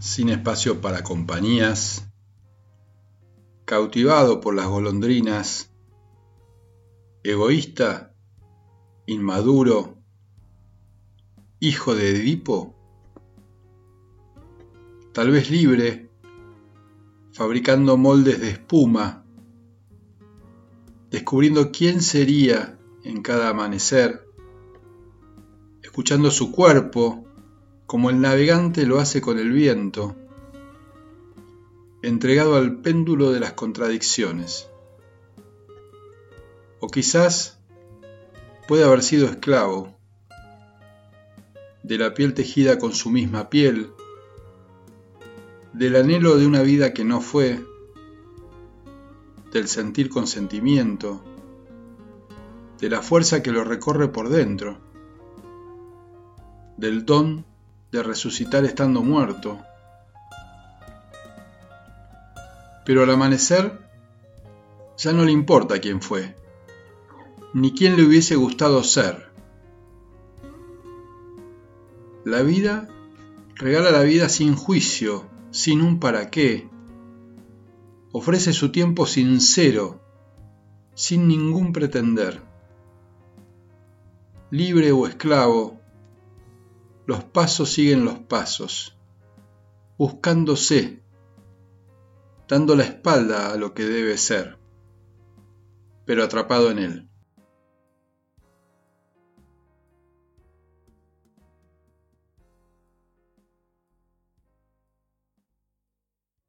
sin espacio para compañías, cautivado por las golondrinas, egoísta, inmaduro, hijo de Edipo, tal vez libre, fabricando moldes de espuma, descubriendo quién sería en cada amanecer, escuchando su cuerpo como el navegante lo hace con el viento, entregado al péndulo de las contradicciones. O quizás puede haber sido esclavo de la piel tejida con su misma piel, del anhelo de una vida que no fue, del sentir con sentimiento, de la fuerza que lo recorre por dentro, del don de resucitar estando muerto. Pero al amanecer ya no le importa quién fue, ni quién le hubiese gustado ser. La vida regala la vida sin juicio, sin un para qué. Ofrece su tiempo sincero, sin ningún pretender. Libre o esclavo, los pasos siguen los pasos, buscándose, dando la espalda a lo que debe ser, pero atrapado en él.